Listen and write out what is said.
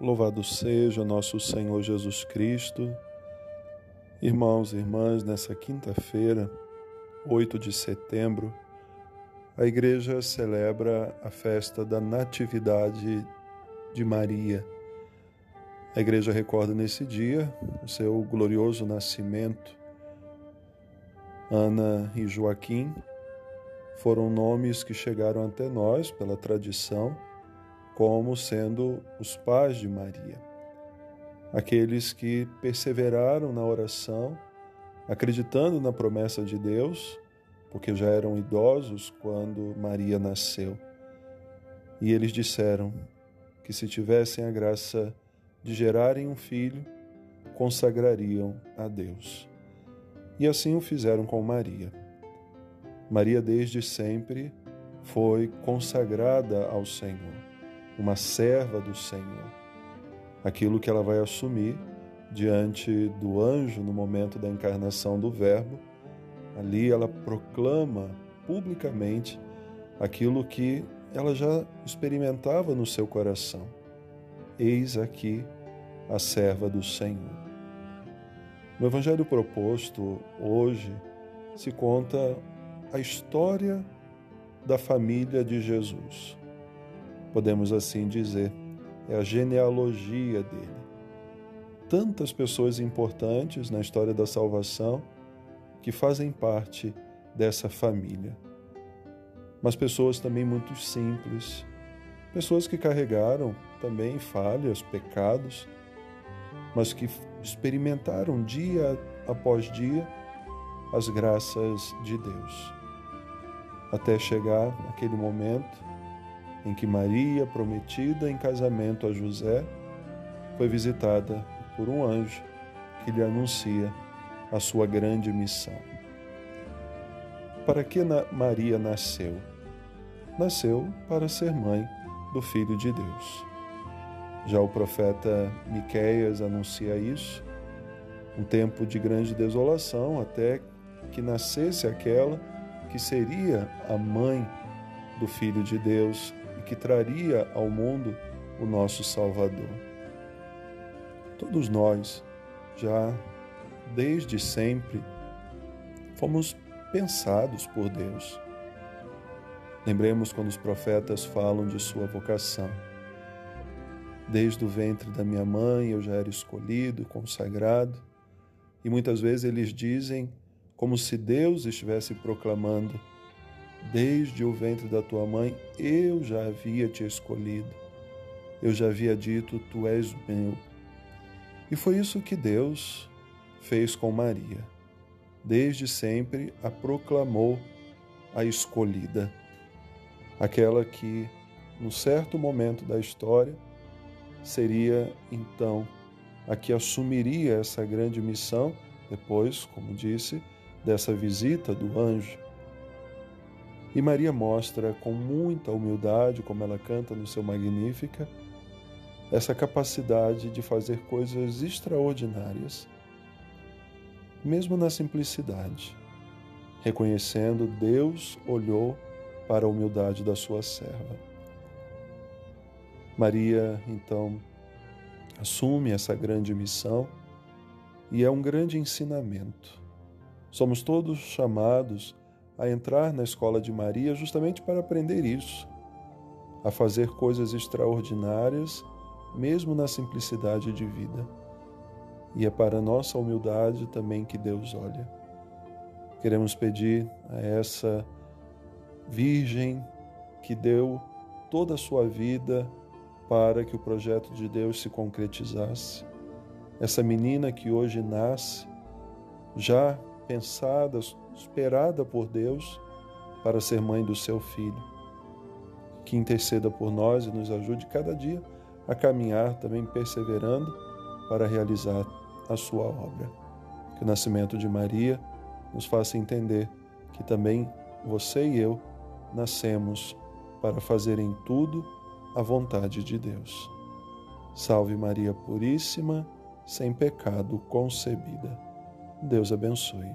Louvado seja nosso Senhor Jesus Cristo. Irmãos e irmãs, nessa quinta-feira, 8 de setembro, a igreja celebra a festa da Natividade de Maria. A igreja recorda nesse dia o seu glorioso nascimento. Ana e Joaquim foram nomes que chegaram até nós pela tradição como sendo os pais de Maria. Aqueles que perseveraram na oração, acreditando na promessa de Deus, porque já eram idosos quando Maria nasceu. E eles disseram que se tivessem a graça de gerarem um filho, consagrariam a Deus. E assim o fizeram com Maria. Maria, desde sempre, foi consagrada ao Senhor uma serva do Senhor. Aquilo que ela vai assumir diante do anjo no momento da encarnação do Verbo, ali ela proclama publicamente aquilo que ela já experimentava no seu coração. Eis aqui a serva do Senhor. No Evangelho proposto hoje se conta a história da família de Jesus podemos assim dizer, é a genealogia dele. Tantas pessoas importantes na história da salvação que fazem parte dessa família. Mas pessoas também muito simples, pessoas que carregaram também falhas, pecados, mas que experimentaram dia após dia as graças de Deus. Até chegar aquele momento em que Maria, prometida em casamento a José, foi visitada por um anjo que lhe anuncia a sua grande missão. Para que Maria nasceu? Nasceu para ser mãe do Filho de Deus. Já o profeta Miqueias anuncia isso, um tempo de grande desolação até que nascesse aquela que seria a mãe do Filho de Deus, que traria ao mundo o nosso Salvador. Todos nós, já desde sempre, fomos pensados por Deus. Lembremos quando os profetas falam de sua vocação. Desde o ventre da minha mãe eu já era escolhido, consagrado, e muitas vezes eles dizem como se Deus estivesse proclamando Desde o ventre da tua mãe eu já havia te escolhido. Eu já havia dito: Tu és meu. E foi isso que Deus fez com Maria. Desde sempre a proclamou a escolhida, aquela que, num certo momento da história, seria então a que assumiria essa grande missão, depois, como disse, dessa visita do anjo e Maria mostra com muita humildade, como ela canta no seu Magnífica, essa capacidade de fazer coisas extraordinárias, mesmo na simplicidade, reconhecendo Deus olhou para a humildade da sua serva. Maria, então, assume essa grande missão e é um grande ensinamento. Somos todos chamados a entrar na escola de Maria justamente para aprender isso, a fazer coisas extraordinárias, mesmo na simplicidade de vida. E é para nossa humildade também que Deus olha. Queremos pedir a essa Virgem que deu toda a sua vida para que o projeto de Deus se concretizasse. Essa menina que hoje nasce, já pensada, esperada por Deus para ser mãe do seu filho. Que interceda por nós e nos ajude cada dia a caminhar também perseverando para realizar a sua obra. Que o nascimento de Maria nos faça entender que também você e eu nascemos para fazer em tudo a vontade de Deus. Salve Maria Puríssima, sem pecado concebida. Deus abençoe.